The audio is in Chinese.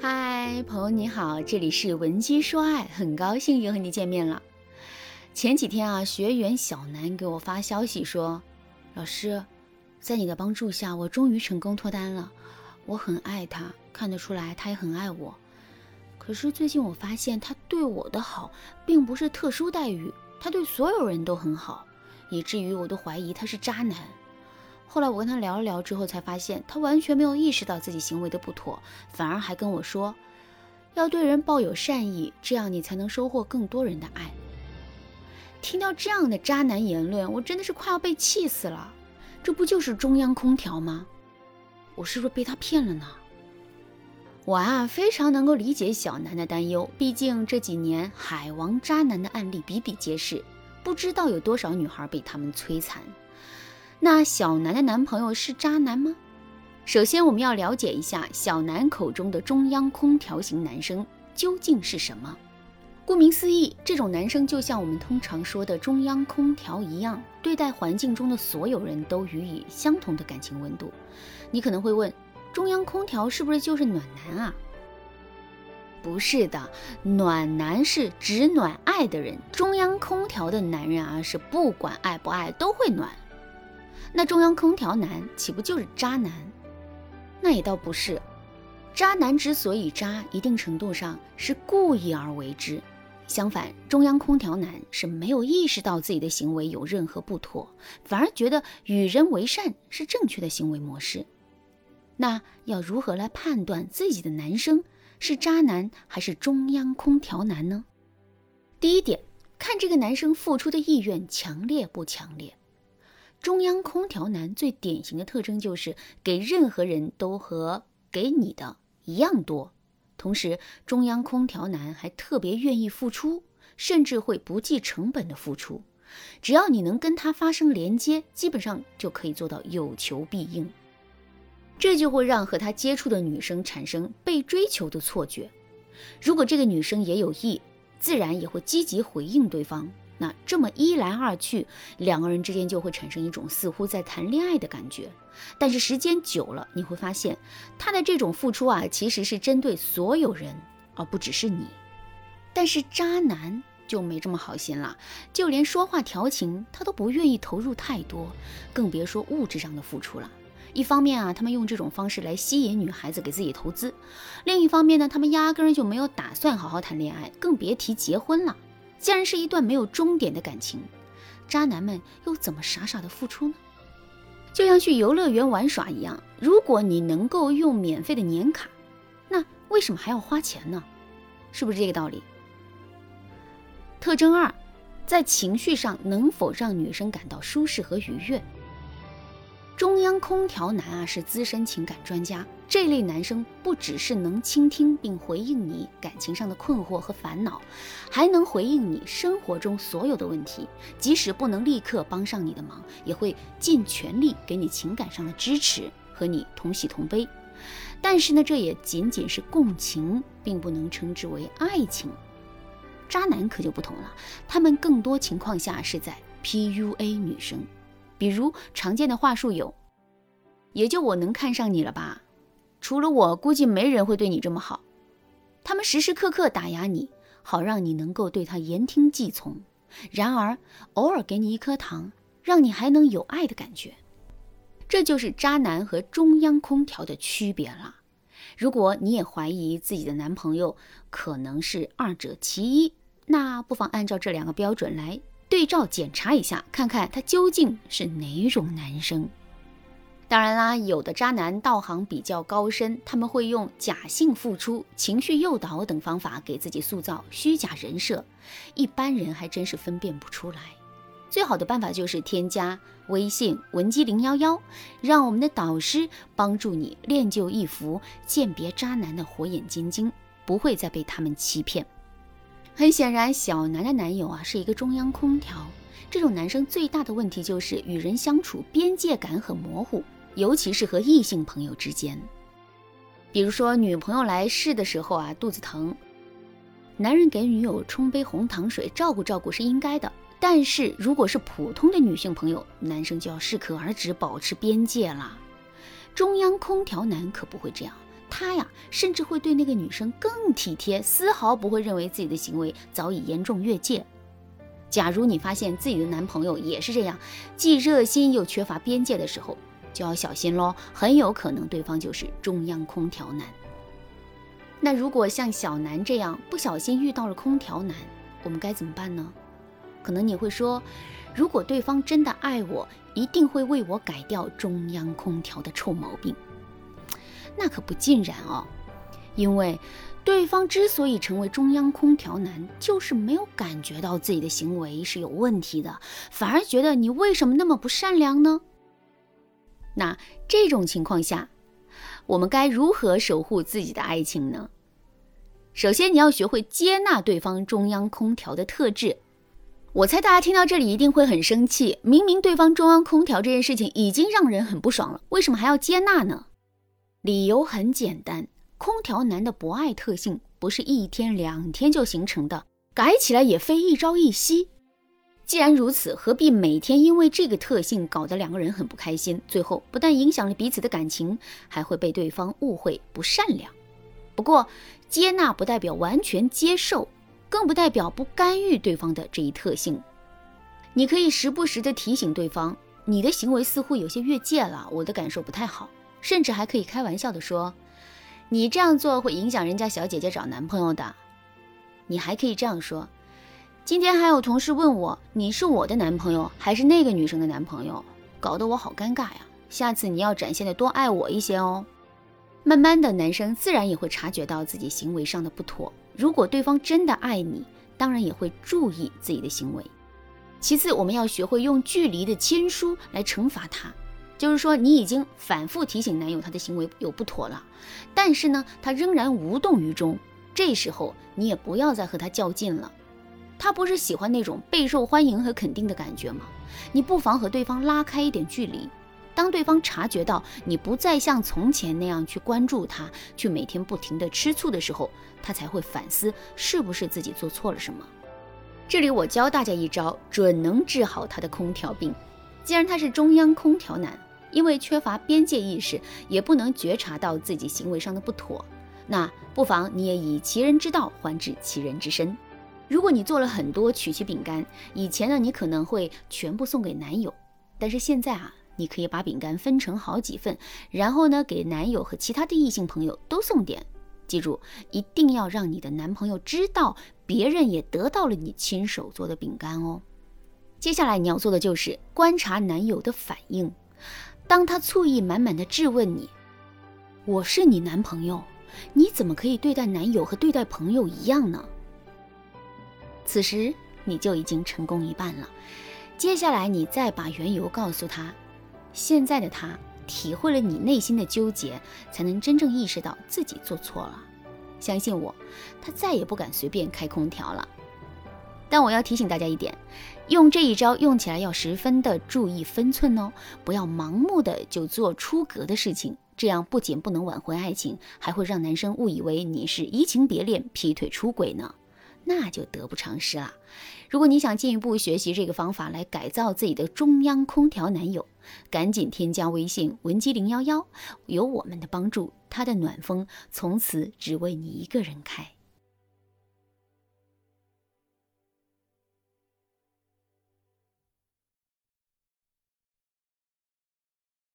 嗨，朋友你好，这里是文姬说爱，很高兴又和你见面了。前几天啊，学员小南给我发消息说，老师，在你的帮助下，我终于成功脱单了。我很爱他，看得出来他也很爱我。可是最近我发现他对我的好，并不是特殊待遇，他对所有人都很好，以至于我都怀疑他是渣男。后来我跟他聊了聊之后，才发现他完全没有意识到自己行为的不妥，反而还跟我说，要对人抱有善意，这样你才能收获更多人的爱。听到这样的渣男言论，我真的是快要被气死了。这不就是中央空调吗？我是不是被他骗了呢？我啊，非常能够理解小南的担忧，毕竟这几年海王渣男的案例比比皆是，不知道有多少女孩被他们摧残。那小南的男朋友是渣男吗？首先，我们要了解一下小南口中的中央空调型男生究竟是什么。顾名思义，这种男生就像我们通常说的中央空调一样，对待环境中的所有人都予以相同的感情温度。你可能会问，中央空调是不是就是暖男啊？不是的，暖男是只暖爱的人，中央空调的男人啊，是不管爱不爱都会暖。那中央空调男岂不就是渣男？那也倒不是，渣男之所以渣，一定程度上是故意而为之。相反，中央空调男是没有意识到自己的行为有任何不妥，反而觉得与人为善是正确的行为模式。那要如何来判断自己的男生是渣男还是中央空调男呢？第一点，看这个男生付出的意愿强烈不强烈。中央空调男最典型的特征就是给任何人都和给你的一样多，同时中央空调男还特别愿意付出，甚至会不计成本的付出。只要你能跟他发生连接，基本上就可以做到有求必应。这就会让和他接触的女生产生被追求的错觉。如果这个女生也有意，自然也会积极回应对方。那这么一来二去，两个人之间就会产生一种似乎在谈恋爱的感觉。但是时间久了，你会发现他的这种付出啊，其实是针对所有人，而不只是你。但是渣男就没这么好心了，就连说话调情他都不愿意投入太多，更别说物质上的付出了。一方面啊，他们用这种方式来吸引女孩子给自己投资；另一方面呢，他们压根就没有打算好好谈恋爱，更别提结婚了。既然是一段没有终点的感情，渣男们又怎么傻傻的付出呢？就像去游乐园玩耍一样，如果你能够用免费的年卡，那为什么还要花钱呢？是不是这个道理？特征二，在情绪上能否让女生感到舒适和愉悦？中央空调男啊，是资深情感专家。这类男生不只是能倾听并回应你感情上的困惑和烦恼，还能回应你生活中所有的问题。即使不能立刻帮上你的忙，也会尽全力给你情感上的支持，和你同喜同悲。但是呢，这也仅仅是共情，并不能称之为爱情。渣男可就不同了，他们更多情况下是在 PUA 女生。比如常见的话术有，也就我能看上你了吧？除了我，估计没人会对你这么好。他们时时刻刻打压你，好让你能够对他言听计从。然而，偶尔给你一颗糖，让你还能有爱的感觉。这就是渣男和中央空调的区别了。如果你也怀疑自己的男朋友可能是二者其一，那不妨按照这两个标准来。对照检查一下，看看他究竟是哪种男生。当然啦，有的渣男道行比较高深，他们会用假性付出、情绪诱导等方法给自己塑造虚假人设，一般人还真是分辨不出来。最好的办法就是添加微信文姬零幺幺，让我们的导师帮助你练就一副鉴别渣男的火眼金睛，不会再被他们欺骗。很显然，小南的男友啊是一个中央空调。这种男生最大的问题就是与人相处边界感很模糊，尤其是和异性朋友之间。比如说，女朋友来试的时候啊，肚子疼，男人给女友冲杯红糖水，照顾照顾是应该的。但是如果是普通的女性朋友，男生就要适可而止，保持边界了。中央空调男可不会这样，他呀，甚至会对那个女生更体贴，丝毫不会认为自己的行为早已严重越界。假如你发现自己的男朋友也是这样，既热心又缺乏边界的时候，就要小心喽，很有可能对方就是中央空调男。那如果像小南这样不小心遇到了空调男，我们该怎么办呢？可能你会说，如果对方真的爱我，一定会为我改掉中央空调的臭毛病。那可不尽然哦，因为对方之所以成为中央空调男，就是没有感觉到自己的行为是有问题的，反而觉得你为什么那么不善良呢？那这种情况下，我们该如何守护自己的爱情呢？首先，你要学会接纳对方中央空调的特质。我猜大家听到这里一定会很生气，明明对方中央空调这件事情已经让人很不爽了，为什么还要接纳呢？理由很简单，空调男的博爱特性不是一天两天就形成的，改起来也非一朝一夕。既然如此，何必每天因为这个特性搞得两个人很不开心？最后不但影响了彼此的感情，还会被对方误会不善良。不过，接纳不代表完全接受，更不代表不干预对方的这一特性。你可以时不时的提醒对方，你的行为似乎有些越界了，我的感受不太好。甚至还可以开玩笑的说：“你这样做会影响人家小姐姐找男朋友的。”你还可以这样说：“今天还有同事问我，你是我的男朋友还是那个女生的男朋友？搞得我好尴尬呀！下次你要展现的多爱我一些哦。”慢慢的，男生自然也会察觉到自己行为上的不妥。如果对方真的爱你，当然也会注意自己的行为。其次，我们要学会用距离的亲疏来惩罚他。就是说，你已经反复提醒男友他的行为有不妥了，但是呢，他仍然无动于衷。这时候你也不要再和他较劲了。他不是喜欢那种备受欢迎和肯定的感觉吗？你不妨和对方拉开一点距离。当对方察觉到你不再像从前那样去关注他，去每天不停的吃醋的时候，他才会反思是不是自己做错了什么。这里我教大家一招，准能治好他的空调病。既然他是中央空调男。因为缺乏边界意识，也不能觉察到自己行为上的不妥，那不妨你也以其人之道还治其人之身。如果你做了很多曲奇饼干，以前呢你可能会全部送给男友，但是现在啊，你可以把饼干分成好几份，然后呢给男友和其他的异性朋友都送点。记住，一定要让你的男朋友知道，别人也得到了你亲手做的饼干哦。接下来你要做的就是观察男友的反应。当他醋意满满的质问你：“我是你男朋友，你怎么可以对待男友和对待朋友一样呢？”此时你就已经成功一半了。接下来你再把缘由告诉他，现在的他体会了你内心的纠结，才能真正意识到自己做错了。相信我，他再也不敢随便开空调了。但我要提醒大家一点，用这一招用起来要十分的注意分寸哦，不要盲目的就做出格的事情，这样不仅不能挽回爱情，还会让男生误以为你是移情别恋、劈腿出轨呢，那就得不偿失了。如果你想进一步学习这个方法来改造自己的中央空调男友，赶紧添加微信文姬零幺幺，有我们的帮助，他的暖风从此只为你一个人开。